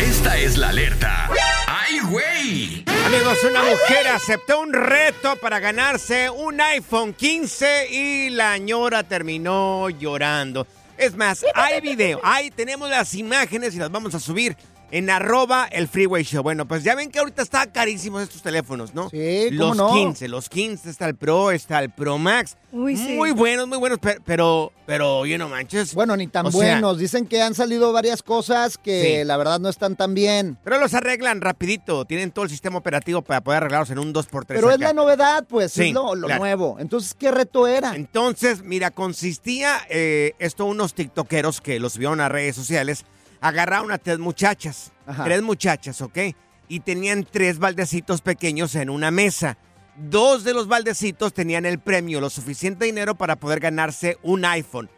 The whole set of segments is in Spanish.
Esta es la alerta. ¡Ay, güey! Amigos, una mujer aceptó un reto para ganarse un iPhone 15 y la ñora terminó llorando. Es más, hay video, ahí tenemos las imágenes y las vamos a subir en arroba el Freeway Show. Bueno, pues ya ven que ahorita está carísimos estos teléfonos, ¿no? Sí, ¿cómo Los no? 15, los 15, está el Pro, está el Pro Max. Uy, sí. Muy buenos, muy buenos, pe- pero, pero, yo no manches. Bueno, ni tan O sea, buenos. Dicen que han salido varias cosas que Sí. la verdad no están tan bien. Pero los arreglan rapidito, tienen todo el sistema operativo para poder arreglarlos en un 2x3. Pero es la novedad, pues, Sí, es lo, lo claro. nuevo. Entonces, ¿qué reto era? Entonces, mira, consistía eh, esto unos tiktokeros que los vieron a redes sociales, agarraron a tres muchachas, Ajá. tres muchachas, ¿ok? Y tenían tres baldecitos pequeños en una mesa. Dos de los baldecitos tenían el premio, lo suficiente dinero para poder ganarse un iPhone.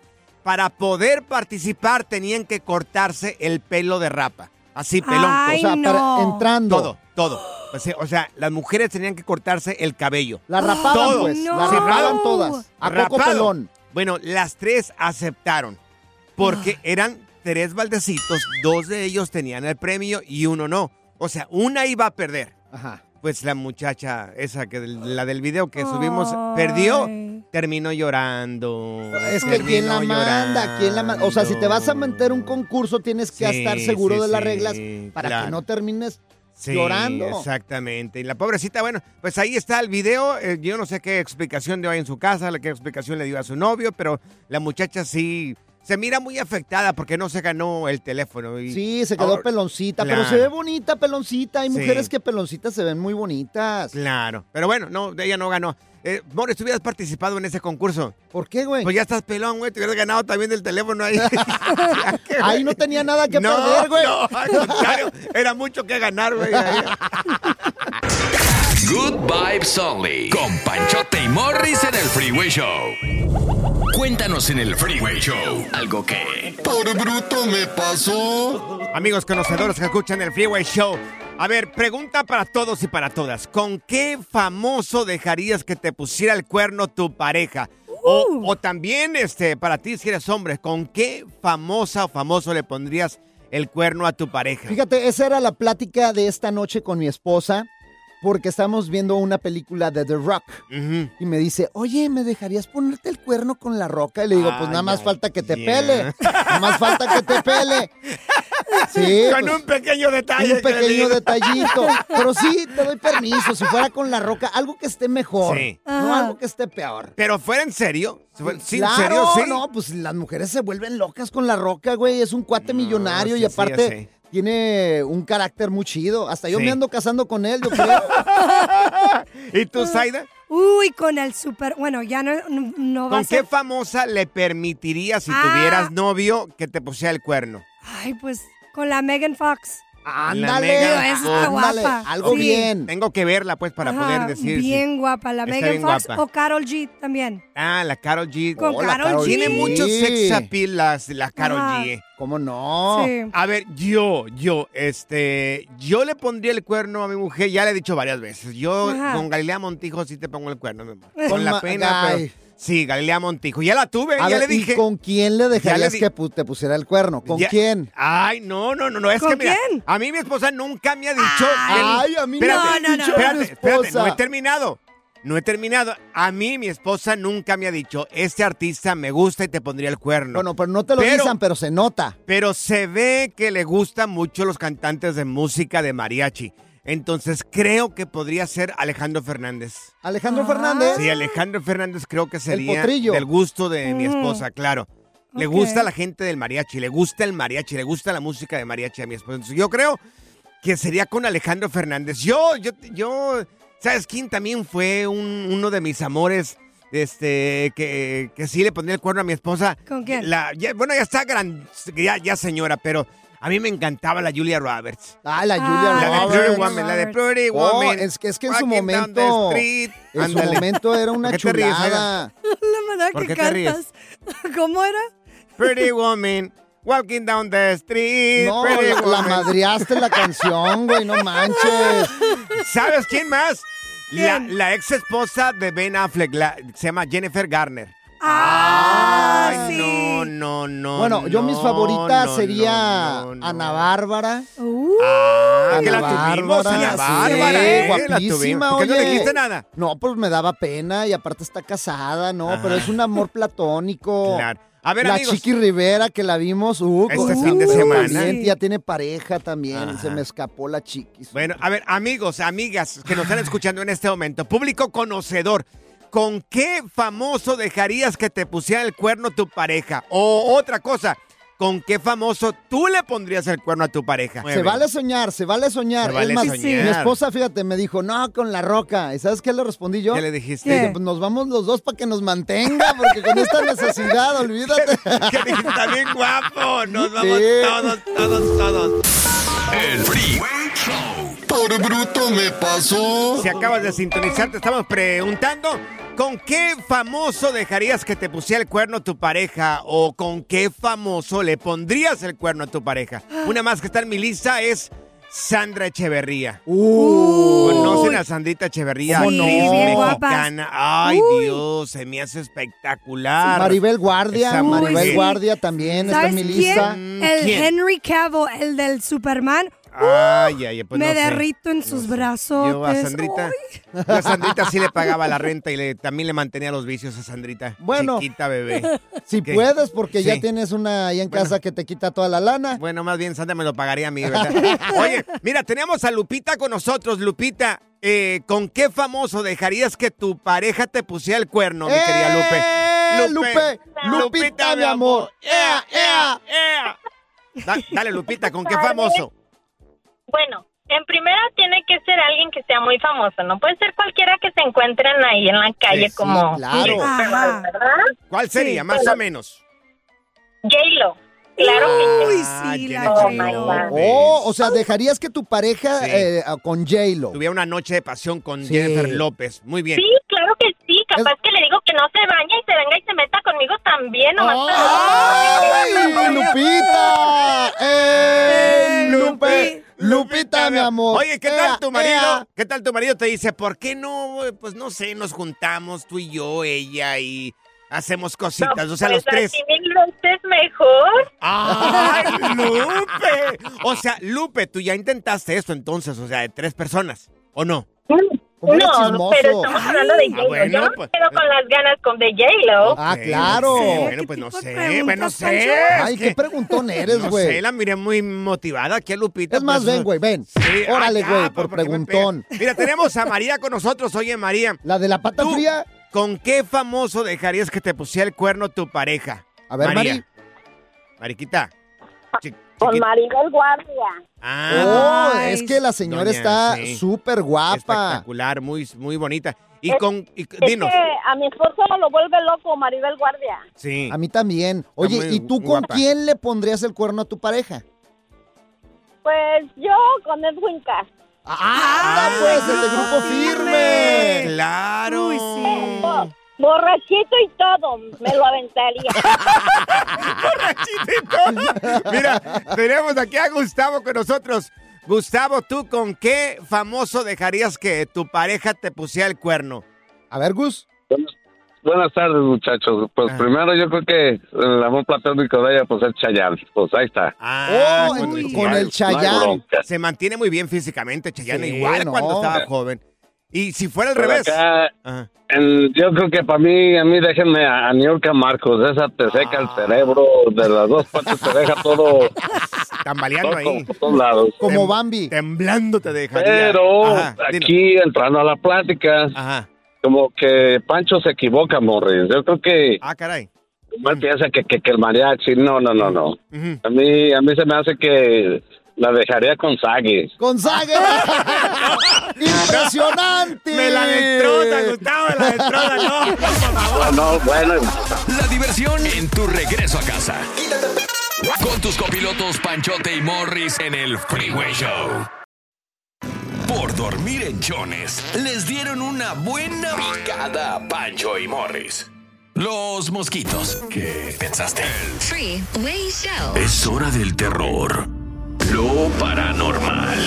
Para poder participar tenían que cortarse el pelo de rapa. Así, pelón. Ay, o sea, no. para- entrando. Todo, todo. O sea, o sea, las mujeres tenían que cortarse el cabello. La rapaban, Todo. pues. No. La rapaban todas. A poco pelón. Bueno, las tres aceptaron. Porque eran tres baldecitos, dos de ellos tenían el premio y uno no. O sea, una iba a perder. Ajá. Pues la muchacha, esa que la del video que subimos, perdió, terminó llorando. Es que quién la manda, quién la manda. O sea, si te vas a meter un concurso, tienes que Sí, estar seguro sí, de las sí, reglas para claro. que no termines Sí, llorando. Exactamente. Y la pobrecita, bueno, pues ahí está el video. Eh, yo no sé qué explicación dio ahí en su casa, qué explicación le dio a su novio, pero la muchacha sí se mira muy afectada porque no se ganó el teléfono. y- Sí, se quedó peloncita, Claro. pero se ve bonita, peloncita. Hay Sí. mujeres que peloncitas se ven muy bonitas. Claro. Pero bueno, no, ella no ganó. Eh, Boris, tú hubieras participado en ese concurso. ¿Por qué, güey? Pues ya estás pelón, güey. Te hubieras ganado también del teléfono ahí. Ahí no tenía nada que no, perder, güey. No, al contrario, era mucho que ganar, güey. Good Vibes Only. Con Panchote y Morris en el Freeway Show. Cuéntanos en el Freeway Show algo que... Por bruto me pasó. Amigos conocedores que escuchan el Freeway Show. A ver, pregunta para todos y para todas. ¿Con qué famoso dejarías que te pusiera el cuerno tu pareja? O, Uh. o también, este, para ti si eres hombre, ¿con qué famosa o famoso le pondrías el cuerno a tu pareja? Fíjate, esa era la plática de esta noche con mi esposa, porque estamos viendo una película de The Rock. Y me dice, oye, ¿me dejarías ponerte el cuerno con la roca? Y le digo, pues nada más ay, falta que te pele. Nada más falta que te pele. Sí. Con pues, un pequeño detalle. un pequeño detallito. Pero sí, te doy permiso. Si fuera con la roca, algo que esté mejor. Sí. No algo que esté peor. Pero fuera en serio. Sí, claro, en serio, sí. no, pues las mujeres se vuelven locas con la roca, güey. Es un cuate No, millonario sí, y aparte. Tiene un carácter muy chido. Hasta yo Sí. me ando casando con él, yo creo. ¿Y tú, Zaida? Uy, con el super. Bueno, ya no, no, no va ¿Con a ser. qué famosa le permitirías, si Ah. tuvieras novio, que te pusiera el cuerno? Ay, pues con la Megan Fox. Ándale, está ándale, guapa. algo Sí. bien. Tengo que verla, pues, para Ajá, poder decir. si- Bien guapa, la Megan Fox guapa. o Carol G también. Ah, la Carol G. Con Karol Karol G. Tiene Sí. mucho sex appeal las- la Carol Ajá. G. ¿Cómo no? Sí. A ver, yo, yo, este, yo le pondría el cuerno a mi mujer, ya le he dicho varias veces. Yo Ajá. con Galilea Montijo sí te pongo el cuerno, mi amor. Con la pena, pero sí, Galilea Montijo. Ya la tuve, A ya ver, le dije. ¿y con quién le dejarías di- que pu- te pusiera el cuerno? ¿Con Ya- quién? Ay, no, no, no, no, es ¿Con que mira, quién? a mí mi esposa nunca me ha dicho. Ay, a mí no espérate, ha dicho espérate, mi espérate, esposa. no he terminado. No he terminado. A mí mi esposa nunca me ha dicho, este artista me gusta y te pondría el cuerno. Bueno, pero no te lo Pero- dicen, pero se nota. Pero se ve que le gustan mucho los cantantes de música de mariachi. Entonces creo que podría ser Alejandro Fernández. Alejandro Ah. Fernández. Sí, Alejandro Fernández creo que sería del gusto de mi Mm. esposa, claro. Le gusta la gente del mariachi, le gusta el mariachi, le gusta la música de mariachi a mi esposa. Entonces, yo creo que sería con Alejandro Fernández. Yo, yo, yo, ¿sabes quién también fue un- uno de mis amores? Este, que, que sí le pondría el cuerno a mi esposa. ¿Con quién? La, ya- bueno, ya está gran, ya, ya señora, pero a mí me encantaba la Julia Roberts. Ah, la Ah, Julia La de Roberts. Pretty Roberts. Woman, la de Pretty Oh, Woman. es que, es que en su Walking down the momento. street. En su momento era una ¿Por qué te ríes, chulada. La manera ¿Por que cantas. ¿Cómo era? Pretty woman, walking down the street. No, pretty la, la woman. madreaste la canción, güey, no manches. ¿Sabes quién más? La, ex esposa de Ben Affleck, la- se llama Jennifer Garner. Ah, Ay, sí. no, no, no. Bueno, yo mis favoritas no, sería no, no, Ana. Bárbara. Uh, Ah, que Ana la tuvimos, Bárbara, Ana sí, Bárbara. eh, la guapísima. ¿Por qué no oye. dijiste nada? No, pues me daba pena y aparte está casada, ¿no? Ajá. Pero es un amor platónico. Claro. A ver, la amigos. Chiqui Rivera que la vimos, uh, Este fin de semana. Ya tiene pareja también. Ajá. Se me escapó la chiquis. Bueno, a ver, amigos, amigas que nos están escuchando en este momento, público conocedor, ¿con qué famoso dejarías que te pusiera el cuerno tu pareja? O otra cosa, ¿con qué famoso tú le pondrías el cuerno a tu pareja? Se vale soñar, se vale soñar. Se vale es más, soñar. mi esposa, fíjate, me dijo, no, con la roca. ¿Y sabes qué le respondí yo? ¿Qué le dijiste? Dije, pues nos vamos los dos para que nos mantenga, porque con esta necesidad, olvídate. Que dijiste, está bien guapo, nos vamos Sí. todos, todos, todos. El Freeway Show. Por bruto me pasó. Si acabas de sintonizar, te estamos preguntando, ¿con qué famoso dejarías que te pusiera el cuerno tu pareja? ¿O con qué famoso le pondrías el cuerno a tu pareja? Una más que está en mi lista es Sandra Echeverría. Uh, ¿Conocen a Sandrita Echeverría? ¿Cómo actriz no? Bien mexicana. Ay, Uy. Dios, se me hace espectacular. Maribel Guardia, Esa Maribel. Guardia también está en ¿Sabes mi quién? lista. Mm, El ¿quién? Henry Cavill, el del Superman. Ay, ay, pues me no sé. derrito en sus brazos. Yo a Sandrita, yo a Sandrita sí le pagaba la renta y le- también le mantenía los vicios a Sandrita. Bueno. Chiquita bebé. Si ¿Qué? puedes, porque ya tienes una ahí en Bueno. casa que te quita toda la lana. Bueno, más bien Sandra me lo pagaría a mí, ¿verdad? Oye, mira, tenemos a Lupita con nosotros. Lupita, eh, ¿con qué famoso dejarías que tu pareja te pusiera el cuerno, mi querida Lupe? ¡Eh, Lupe! Lupita, mi amor. ¡Ea, ea! ea. Da- dale, Lupita, ¿con qué famoso? Bueno, en primera tiene que ser alguien que sea muy famoso, no puede ser cualquiera que se encuentren ahí en la calle Sí, como claro. ¿verdad? ¿Cuál sería, más o menos? J-Lo. Claro que Uy, Ah, sí, la Jennifer Oh. Oh, o sea, dejarías que tu pareja Sí. eh, con J-Lo. Tuviera una noche de pasión con Sí. Jennifer López. Muy bien. Sí, claro que sí. Capaz que le digo que no se baña y se venga y se meta conmigo también. Nomás ¡Ay, Lupita! ¡Eh, Lupe! Lupita, mi amor. Oye, ¿qué tal Ea, tu marido? ea. ¿Qué tal tu marido te dice, ¿por qué no, pues no sé, nos juntamos tú y yo, ella y hacemos cositas, o sea, los pues tres? así veces mejor. ¡Ay, Lupe! O sea, Lupe, tú ya intentaste esto entonces, o sea, de tres personas, ¿o no? No, chismoso. pero estamos hablando de Ah, J-Lo. bueno, Yo no pues- me quedo con las ganas con de J-Lo. Ah, claro. ok, ¿Qué Bueno, pues no sé, bueno, no sé. Ay, que- qué preguntón eres, No güey. sé, la miré muy motivada aquí a Lupita. Es más, pues, ven, güey, ven. Sí, Órale, güey, ya, por me preguntón. Mira, tenemos a María con nosotros. Oye, María, La de la pata Tú. fría. ¿con qué famoso dejarías que te pusiera el cuerno tu pareja? A ver, María. Mari. Mariquita. Chi- Con. Maribel Guardia. Ah, Oh, es que la señora doña, está sí. súper guapa. espectacular, muy, muy bonita. Y Es- con, y- Es dinos. que a mi esposo lo vuelve loco Maribel Guardia. Sí. A mí también. Oye, muy ¿y tú con guapa. quién le pondrías el cuerno a tu pareja? Pues yo con Edwin Cass. ¡Ah, pues el de grupo firme! Claro. Uy, sí. Borrachito y todo, me lo aventaría. Mira, tenemos aquí a Gustavo con nosotros. Gustavo, ¿tú con qué famoso dejarías que tu pareja te pusiera el cuerno? A ver, Gus. Buenas tardes, muchachos. Pues Ah. primero yo creo que el amor platónico de ella, pues es Chayanne. Pues ahí está. Ah, Oh, con, el con Chayanne. el Chayanne. bronca. Se mantiene muy bien físicamente, Chayanne, Sí, igual no. cuando estaba joven. Y si fuera al Pero revés. acá, yo creo que para mí, a mí déjenme a, a Niurka Marcos. Esa te seca el Ah. cerebro, de las dos partes te deja todo tambaleando Todo ahí. como por todos lados. Como Tem- Bambi. Temblando te dejaría. Pero Ajá, aquí entrando a la plática, Ajá. como que Pancho se equivoca, Morris. Yo creo que Ah, caray. él piensa que, que, que el mariachi, no, no, no, no. Ujú. A mí, a mí se me hace que la dejaría con Sagui. ¡Gonzaga! ¡Impresionante! Me la destroza, Gustavo, me la destroza, no, por favor. No, no, bueno, La diversión en tu regreso a casa. Con tus copilotos Panchote y Morris en el Freeway Show. Por dormir en chones, les dieron una buena picada a Pancho y Morris. Los mosquitos. ¿Qué pensaste? Freeway Show. Es hora del terror, lo paranormal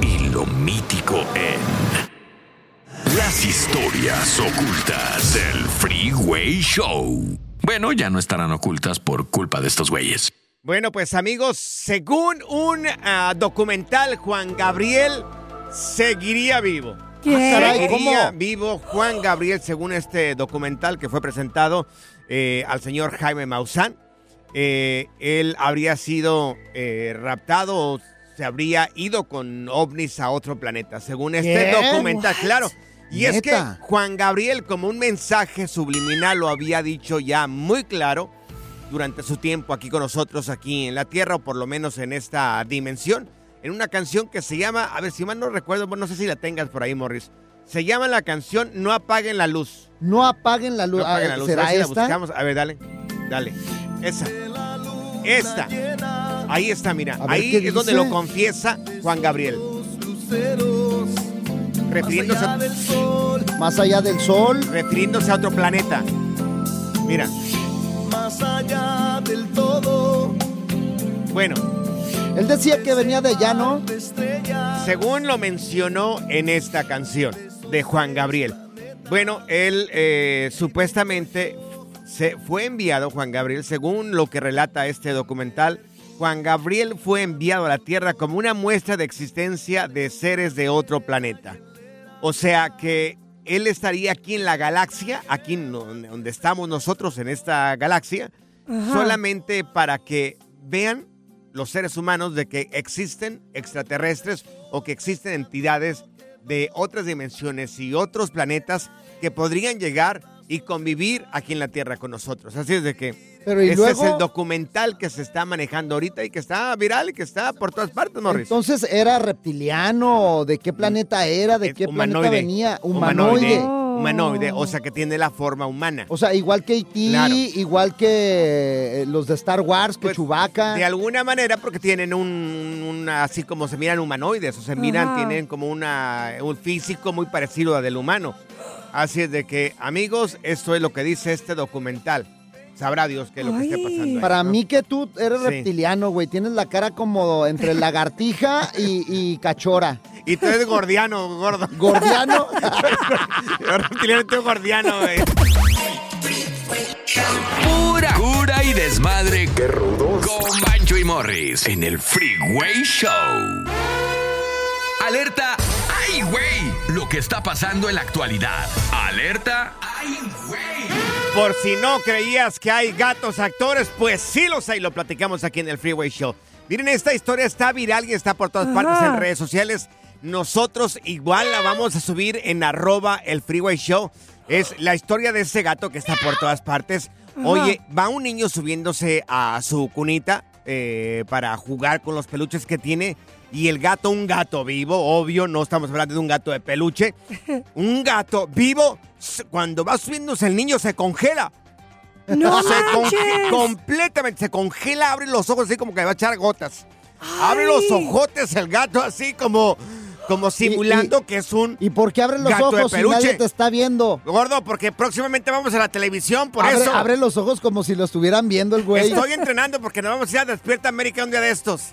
y lo mítico en las historias ocultas del Freeway Show. Bueno, ya no estarán ocultas por culpa de estos güeyes. Bueno, pues amigos, según un ah, documental, Juan Gabriel seguiría vivo. ¿Qué? Ah, caray, Seguiría ¿cómo? vivo Juan Gabriel, según este documental que fue presentado eh, al señor Jaime Maussan. Eh, él habría sido eh, raptado o se habría ido con ovnis a otro planeta, según este ¿Qué? documental, What? claro. Y es que. Juan Gabriel, como un mensaje subliminal, lo había dicho ya muy claro durante su tiempo aquí con nosotros, aquí en la Tierra, o por lo menos en esta dimensión, en una canción que se llama, a ver si mal no recuerdo, no sé si la tengas por ahí, Morris. Se llama la canción No apaguen la luz. No apaguen la luz. No apaguen Ah, la luz. ¿Será a ver si la esta? buscamos. A ver, dale. Dale. Esa. Esta. Ahí está, mira. Ver, Ahí ¿qué es donde lo confiesa Juan Gabriel. Refiriéndose a, Más allá del sol. refiriéndose a otro planeta. Mira. Más allá del todo, Bueno, Él decía que venía de allá, ¿no? según lo mencionó en esta canción de Juan Gabriel. Bueno, él eh, supuestamente se fue enviado, Juan Gabriel, según lo que relata este documental, Juan Gabriel fue enviado a la Tierra como una muestra de existencia de seres de otro planeta. O sea que él estaría aquí en la galaxia, aquí donde donde estamos nosotros en esta galaxia, Ajá. solamente para que vean los seres humanos de que existen extraterrestres o que existen entidades de otras dimensiones y otros planetas que podrían llegar y convivir aquí en la Tierra con nosotros. Así es de que Pero ¿y ese luego? es el documental que se está manejando ahorita y que está viral y que está por todas partes, Morris. Entonces, ¿era reptiliano? ¿De qué planeta era? ¿De qué planeta venía? Humanoide. Humanoide. Humanoide, o sea que tiene la forma humana. O sea, igual que E.T., Claro. igual que eh, los de Star Wars, que Pues, Chewbacca. De alguna manera, porque tienen un, así como se miran humanoides, o se miran, Ajá. tienen como una, un físico muy parecido al del humano. Así es de que, amigos, esto es lo que dice este documental. Sabrá Dios qué es lo que esté pasando. ahí, Para ¿no? mí que tú eres Sí. reptiliano, güey. Tienes la cara como entre lagartija y, y cachora. Y tú eres gordiano, gordo. Gordiano. Yo reptiliano, tú gordiano, güey. Pura cura y desmadre. ¡Qué rudos! Con Bancho y Morris en el Freeway Show. Alerta. ¡Ay, güey! Lo que está pasando en la actualidad. Alerta. ¡Ay, güey! Por si no creías que hay gatos actores, pues sí los hay, lo platicamos aquí en el Freeway Show. Miren, esta historia está viral y está por todas Ajá. partes en redes sociales. Nosotros igual la vamos a subir en arroba el Freeway Show. Es la historia de ese gato que está por todas partes. Oye, va un niño subiéndose a su cunita eh, para jugar con los peluches que tiene. Y el gato, un gato vivo, obvio, no estamos hablando de un gato de peluche. Un gato vivo, cuando va subiéndose el niño se congela. ¡No se con- manches! completamente se congela, abre los ojos así como que va a echar gotas. Abre los ojotes el gato así como, como simulando que es un ¿Y por qué abre los Gato de ojos si nadie te está viendo? gordo, porque próximamente vamos a la televisión, por abre, eso. abre los ojos como si lo estuvieran viendo el güey. Estoy entrenando porque nos vamos a ir a Despierta América un día de estos.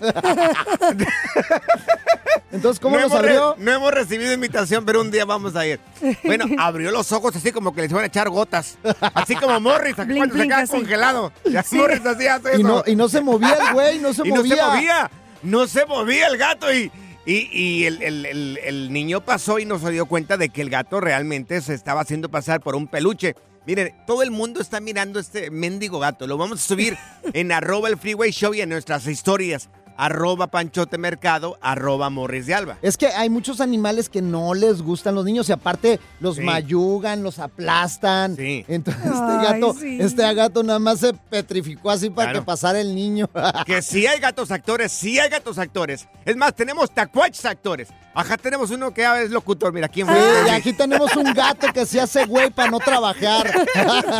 Entonces, ¿cómo no re- abrió? no hemos recibido invitación, pero un día vamos a ir. Bueno, abrió los ojos así como que les van a echar gotas. Así como Morris, aquí cuando se queda así. congelado. Ya Morris así hace Y eso. no, y no se movía el güey, no se y no movía. se movía. No se movía el gato y, y, y el, el- el- el niño pasó y no se dio cuenta de que el gato realmente se estaba haciendo pasar por un peluche. Miren, todo el mundo está mirando este mendigo gato. Lo vamos a subir en arroba el freeway show y en nuestras historias. Arroba panchotemercado, arroba morris de alba. Es que hay muchos animales que no les gustan los niños y aparte los Sí. mayugan, los aplastan. Sí. Entonces este Ay, gato, sí. este gato nada más se petrificó así para Claro. que pasara el niño. Que sí hay gatos actores, sí hay gatos actores. Es más, tenemos tacuaches actores. Ajá, tenemos uno que es locutor. Mira, ¿quién fue? Sí, y aquí tenemos un gato que se hace güey para no trabajar.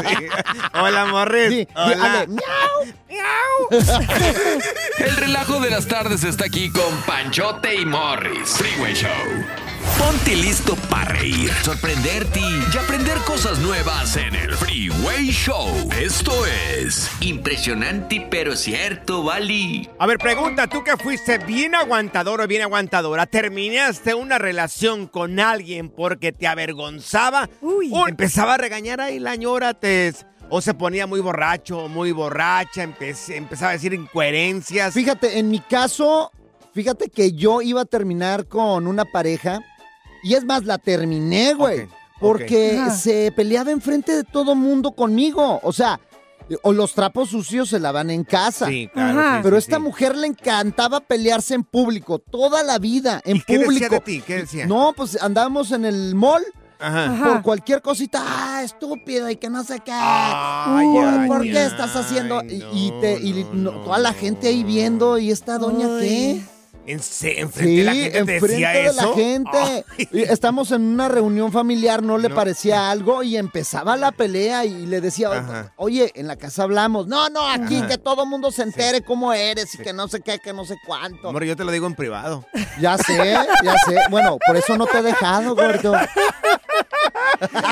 Sí. Hola, Morris. Sí, Hola. dale, miau. El relajo de las tardes está aquí con Panchote y Morris. Freeway Show. Ponte listo para reír, sorprenderte y aprender cosas nuevas en el Freeway Show. Esto es impresionante pero cierto, Bali. A ver, pregunta, tú que fuiste bien aguantador o bien aguantadora, ¿terminaste una relación con alguien porque te avergonzaba? Uy. ¿O empezaba a regañar ahí la ñora? Te, ¿O se ponía muy borracho, muy borracha? empe- empezaba a decir incoherencias. Fíjate, en mi caso, fíjate que yo iba a terminar con una pareja y es más, la terminé, güey. Porque se peleaba enfrente de todo mundo conmigo. O sea, o los trapos sucios se lavan en casa. Sí, claro. Sí, Pero sí, esta sí. mujer le encantaba pelearse en público, toda la vida, en ¿Y qué público. decía de ti? ¿Qué decía? No, pues andábamos en el mall Ajá. Por cualquier cosita, ah, estúpido, y que no sé qué. Ay, Uy, ay, ¿Por qué ay, estás haciendo? Y, y no, te, y no, toda la gente ahí viendo, ¿y esta doña Ay. qué? ¿En, se- enfrente Sí, de la gente te enfrente decía de eso? la gente. Ay. Estamos en una reunión familiar, no le No. parecía algo y empezaba la pelea y le decía, Ajá. oye, en la casa hablamos. No, no, aquí Ajá. que todo mundo se entere cómo eres y que no sé qué, que no sé cuánto. Amor, yo te lo digo en privado. Ya sé, ya sé. Bueno, por eso no te he dejado, gordo.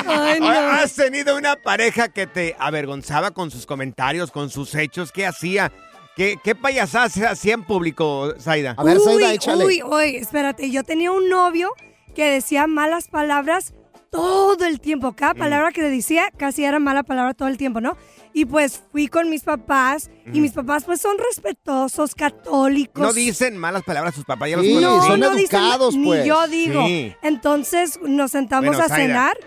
Ay, no. Oye, ¿Has tenido una pareja que te avergonzaba con sus comentarios, con sus hechos? ¿Qué hacía? ¿Qué, qué payasadas hacía en público, Zaida? A ver, uy, Zaida, échale. uy, uy, espérate, yo tenía un novio que decía malas palabras todo el tiempo. Mm. Cada palabra que le decía casi era mala palabra todo el tiempo, ¿no? Y pues fui con mis papás y mis papás pues son respetuosos, católicos. Mm. No dicen malas palabras a sus papás, ya los Sí. No, son no dicen- educados, ni pues. yo digo. Sí. Entonces nos sentamos Bueno, a cenar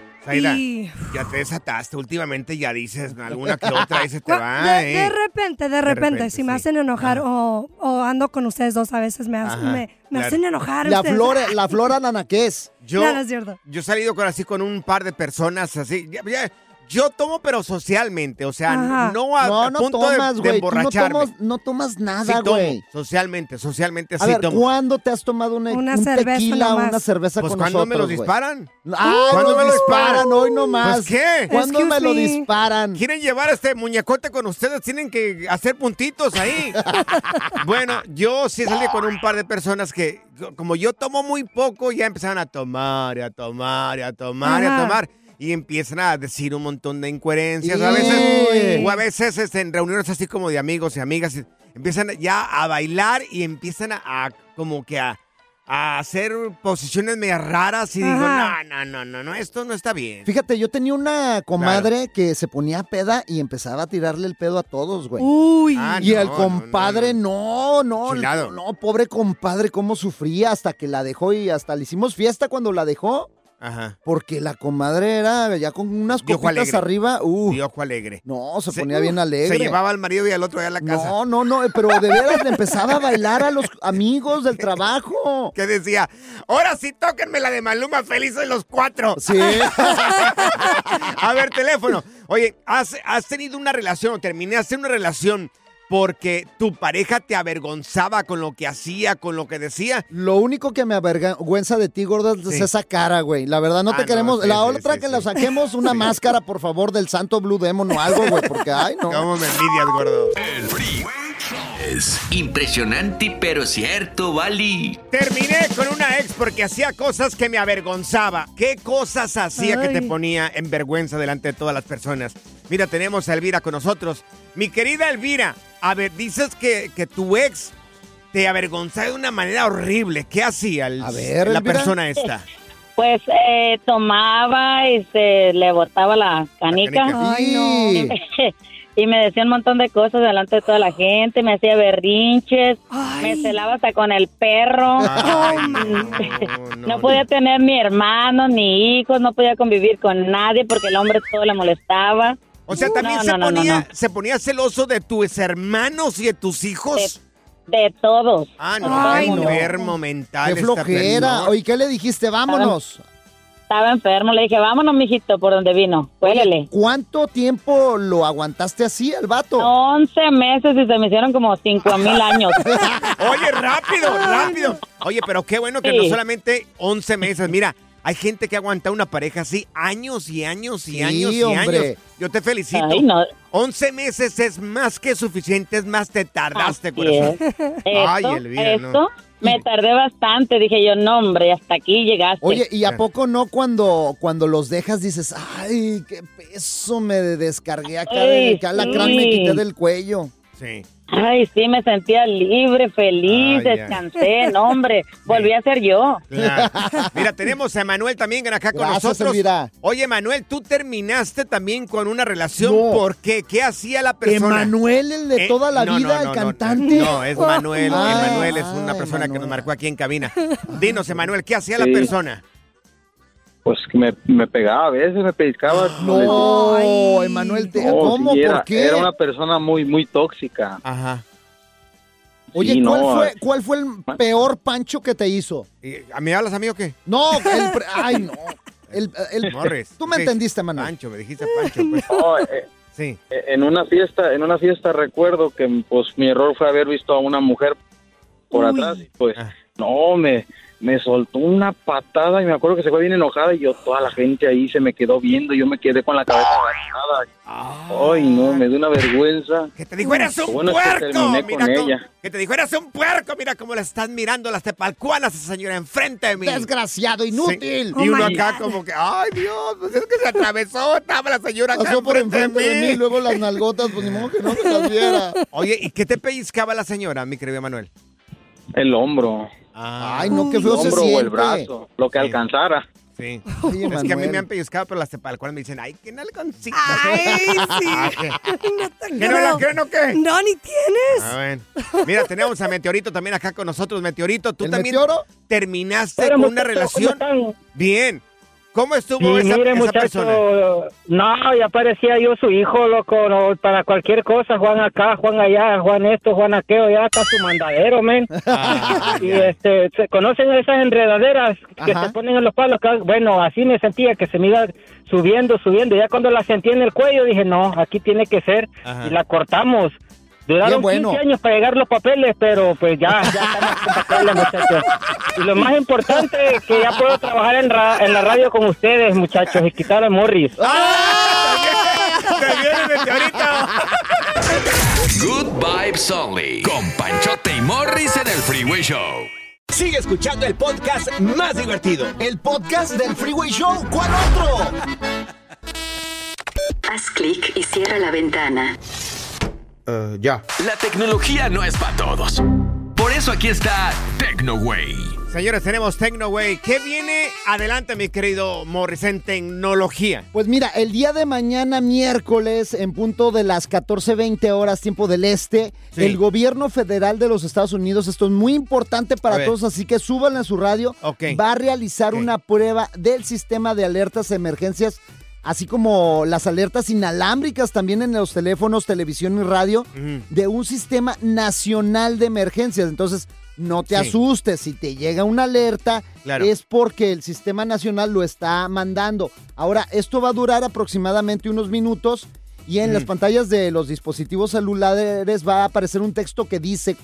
Y... ya te desataste. Últimamente ya dices alguna que otra y se te va, de, ¿eh? de repente, de repente, repente, si me hacen enojar o, o ando con ustedes dos, a veces me, hacen- Ajá, me, me claro. hacen enojar. La ustedes. flora, la flora nanaqués. Yo, No, no es cierto. yo he salido con así con un par de personas así. ya- ya- yo tomo, pero socialmente. O sea, Ajá. no a, No, a no punto de- tomas, de. Tú no emborracharme. tomas, no tomas Sí nada, tomo, güey. socialmente, socialmente A sí ver, tomo. ¿cuándo te has tomado una, Una un cerveza tequila nomás. una cerveza Pues con cuando me los güey? disparan. Ah, ¿Cuándo me lo disparan disparan? hoy nomás. Pues, ¿qué? ¿Cuándo Excuse me lo disparan? Quieren llevar a este muñecote con ustedes, tienen que hacer puntitos ahí. bueno, yo sí salí con un par de personas que, como yo tomo muy poco, ya empezaron a tomar, y a tomar, y a tomar, y a tomar. Y empiezan a decir un montón de incoherencias. A veces, o a veces este, en reuniones así como de amigos y amigas, empiezan ya a bailar y empiezan a, a como que a, a hacer posiciones medio raras. Y digo, Ajá. no, no, no, no, no, esto no está bien. Fíjate, yo tenía una comadre que se ponía peda y empezaba a tirarle el pedo a todos, güey. Uy. Ah, y no, el no, compadre, no, no, no, no, pobre compadre, cómo sufría hasta que la dejó y hasta le hicimos fiesta cuando la dejó. Ajá. Porque la comadre era ya con unas copitas alegre. arriba. Uh, Y ojo alegre. no, se Se- ponía bien alegre. Se llevaba al marido y al otro allá a la casa. No, no, no, pero de veras le empezaba a bailar a los amigos del trabajo. Que decía, ahora sí tóquenme la de Maluma, felices los cuatro. Sí. A ver, teléfono. Oye, ¿has, has tenido una relación o terminaste una relación porque tu pareja te avergonzaba con lo que hacía, con lo que decía? Lo único que me avergüenza de ti, gordo, es Sí. esa cara, güey. La verdad, no Ah, te no, queremos. sí, la sí, otra sí, que sí. la saquemos, una máscara, por favor, del santo Blue Demon o algo, güey, porque, ay, no. ¿Cómo me envidias, gordo? El Freeway Es impresionante pero cierto, Bali. Terminé con una ex porque hacía cosas que me avergonzaba. ¿Qué cosas hacía que te ponía en vergüenza delante de todas las personas? Mira, tenemos a Elvira con nosotros. Mi querida Elvira, a ver, dices que, que tu ex te avergonzaba de una manera horrible. ¿Qué hacía el- A ver, la Elvira. persona esta? Pues eh, tomaba y se le botaba la canica. canica. Ay, no. Y me decía un montón de cosas delante de toda la gente, me hacía berrinches, Ay. me celaba hasta con el perro. Ay, no, no, no, podía tener ni hermanos ni hijos, no podía convivir con nadie porque el hombre todo le molestaba. O sea, también No, se, no, no, no, ponía, no. se ponía celoso de tus hermanos y de tus hijos. De todos. Ah, no, Ay, no. enfermo mental. Qué flojera. Oye, ¿qué le dijiste? Vámonos. Estaba enfermo, le dije, vámonos, mijito, por donde vino. Huélele. ¿Cuánto tiempo lo aguantaste así, el vato? 11 meses y se me hicieron como 5 mil años. Oye, rápido, rápido. Oye, pero qué bueno que Sí. no solamente 11 meses. Mira, hay gente que aguanta una pareja así años y años y Sí, años y hombre. años. Yo te felicito. Ay, no. 11 meses es más que suficiente, es más te tardaste, Así corazón. es. Ay, Esto, Elvira, no. Me tardé bastante. Dije yo, no, hombre, hasta aquí llegaste. Oye, ¿y a poco no cuando, cuando los dejas dices, ay, qué peso me descargué acá, de Ay, que alacrán me quité del cuello? Sí. Ay, sí, me sentía libre, feliz, Ay, descansé, no, hombre, volví a ser yo. Claro. Mira, tenemos a Manuel también acá con Gracias, nosotros. Elvira. Oye, Manuel, tú terminaste también con una relación. No. ¿Por qué? ¿Qué hacía la persona? Emanuel, el de Eh, toda la no, vida, no, el cantante. No, es Manuel. Ay, Emanuel es una persona que Manuel. nos marcó aquí en cabina. Dinos, Emanuel, ¿qué hacía la persona? Pues que me, me pegaba a veces, me pellizcaba. les digo. No, Emanuel, te- No, ¿cómo? sí, era, ¿Por qué? Era una persona muy, muy tóxica. Ajá. Oye, Sí, ¿cuál, no, fue, ah. ¿cuál fue el peor pancho que te hizo? ¿Y ¿A mí hablas a mí o qué? No, el... pre- Ay, no. El, el- Morris. Tú me Sí, entendiste, Manuel. Pancho, me dijiste Pancho. Pues. No, eh, Sí. en una fiesta, en una fiesta recuerdo que pues mi error fue haber visto a una mujer por Uy. atrás y pues Ah. no me me soltó una patada y me acuerdo que se fue bien enojada y yo toda la gente ahí se me quedó viendo, yo me quedé con la cabeza agachada. Ay, no, me dio una vergüenza. Que te dijo, eres un bueno es que puerco. Mira con cómo- ella. Que te dijo, eres un puerco. Mira cómo la están mirando las tepalcuanas esa señora enfrente de mí. Desgraciado, inútil. Sí. Y Oh uno my acá God. como que, ay Dios, pues es que se atravesó, estaba la señora acá Pasó por enfrente de mí, mí. luego las nalgotas, pues ni modo que no me las viera. Oye, ¿y qué te pellizcaba la señora, mi querido Manuel? El hombro, Ay, no, qué el feo se hombro o el brazo, lo que Sí. alcanzara. Sí. Oye, es que a mí me han pellizcado, pero las tepalcuanas me dicen, ay, qué nalgoncita. Ay, sí. Ah, ¿qué? No te ¿Que no la creen o qué? No, ni tienes. Ah, bueno. Mira, tenemos a Meteorito también acá con nosotros. Meteorito, tú ¿El también meteoro? terminaste con una relación. Bien. ¿Cómo estuvo Sí, esa, mire, esa muchacho, persona? no, ya parecía yo su hijo, loco, no, para cualquier cosa, Juan acá, Juan allá, Juan esto, Juan aquello, ya está su mandadero, men. Ah, y este, ¿se conocen esas enredaderas que Ajá. se ponen en los palos? Bueno, así me sentía, que se me iba subiendo, subiendo, ya cuando la sentí en el cuello dije, no, aquí tiene que ser, Ajá. y la cortamos. Duraron bueno. 15 años para llegar los papeles, pero pues ya, ya estamos con papeles, muchachos. Y lo más importante es que ya puedo trabajar en, ra- en la radio con ustedes, muchachos, y quitar a Morris. ¡Se viene Meteorito! Good Vibes Only. Con Panchote y Morris en el Freeway Show. Sigue escuchando el podcast más divertido. El podcast del Freeway Show. ¿Cuál otro? Haz clic y cierra la ventana. Ya. La tecnología no es para todos. Por eso aquí está TecnoWay. Señores, tenemos TecnoWay. ¿Qué viene adelante, mi querido Morris, en tecnología? Pues mira, el día de mañana, miércoles, en punto de las 14.20 horas, tiempo del este, Sí. el gobierno federal de los Estados Unidos, esto es muy importante para todos, así que súbanle a su radio, Ok. va a realizar una prueba del sistema de alertas de emergencias, así como las alertas inalámbricas también en los teléfonos, televisión y radio, de un sistema nacional de emergencias. Entonces, no te Sí. asustes, si te llega una alerta, Claro. es porque el sistema nacional lo está mandando. Ahora, esto va a durar aproximadamente unos minutos y en las pantallas de los dispositivos celulares va a aparecer un texto que dice,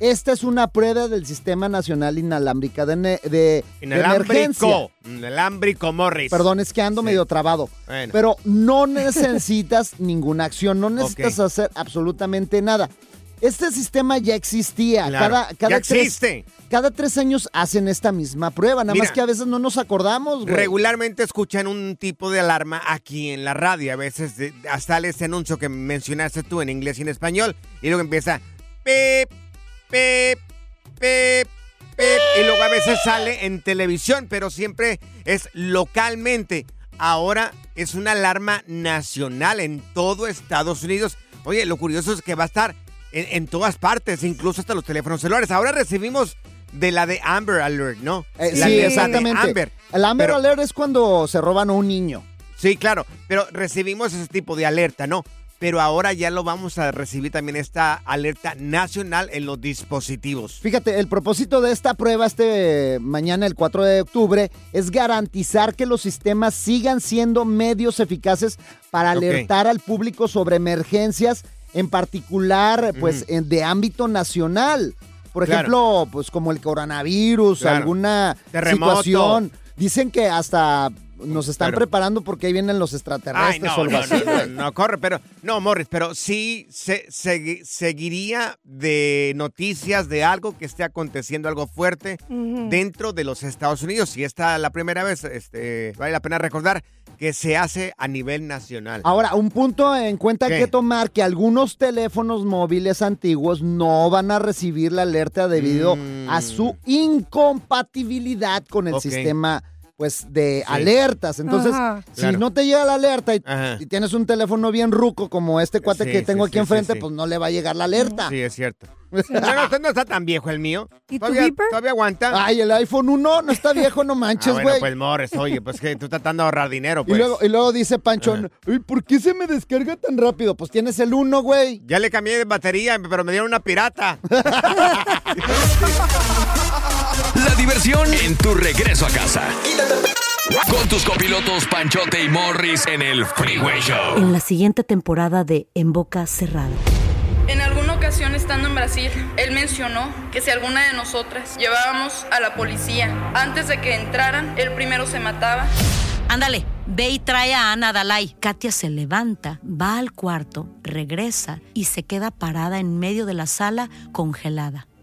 esta es una prueba del sistema nacional inalámbrica de, ne- de- de emergencia. Inalámbrico. Inalámbrico, Morris. Perdón, es que ando Sí. medio trabado. Bueno. Pero no necesitas ninguna acción, no necesitas hacer absolutamente nada. Este sistema ya existía. Claro. Cada, cada Ya tres- existe. cada tres años hacen esta misma prueba, nada Mira. más que a veces no nos acordamos, güey. Regularmente escuchan un tipo de alarma aquí en la radio. A veces hasta ese anuncio que mencionaste tú en inglés y en español. Y luego empieza pip, pip, pip, pip. Y luego a veces sale en televisión, pero siempre es localmente. Ahora es una alarma nacional en todo Estados Unidos. Oye, lo curioso es que va a estar en, en todas partes, incluso hasta los teléfonos celulares. Ahora recibimos de la de Amber Alert, ¿no? Eh, La sí, de exactamente. Amber. El Amber Pero- Alert es cuando se roban a un niño. Sí, claro, pero recibimos ese tipo de alerta, ¿no? pero ahora ya lo vamos a recibir también esta alerta nacional en los dispositivos. Fíjate, el propósito de esta prueba este mañana, el 4 de octubre, es garantizar que los sistemas sigan siendo medios eficaces para alertar al público sobre emergencias, en particular, pues, en- de ámbito nacional. Por Claro. ejemplo, pues como el coronavirus, Claro. alguna Terremoto. situación. Dicen que hasta nos están preparando porque ahí vienen los extraterrestres Ay, no, o algo no, así. no, no, güey. no, corre, pero no, Morris, pero sí se, segui- seguiría de noticias de algo que esté aconteciendo, algo fuerte dentro de los Estados Unidos. Si esta la primera vez, este, vale la pena recordar que se hace a nivel nacional. Ahora, un punto en cuenta ¿Qué? que tomar que algunos teléfonos móviles antiguos no van a recibir la alerta debido a su incompatibilidad con el Mm. Sistema pues de alertas. Entonces, Ajá. si Claro. no te llega la alerta y, y tienes un teléfono bien ruco como este cuate Sí, que tengo sí, aquí sí, enfrente, sí, sí. pues no le va a llegar la alerta. Sí, es cierto. Bueno, usted no está tan viejo el mío. ¿Y tu ¿Todavía, beeper? todavía aguanta? Ay, el iPhone 1 no está viejo, no Ah, manches, güey. bueno, pues Morris, oye, pues que tú estás tratando de ahorrar dinero, y, pues. luego, y luego dice Panchón, "Uy, ¿por qué se me descarga tan rápido? Pues tienes el 1, güey. Ya le cambié de batería, pero me dieron una pirata. La diversión en tu regreso a casa. Con tus copilotos Panchote y Morris en el Freeway Show. En la siguiente temporada de En Boca Cerrada. En alguna ocasión estando en Brasil, él mencionó que si alguna de nosotras llevábamos a la policía antes de que entraran, él primero se mataba. Ándale, ve y trae a Ana Dalai. Katia se levanta, va al cuarto, regresa y se queda parada en medio de la sala congelada.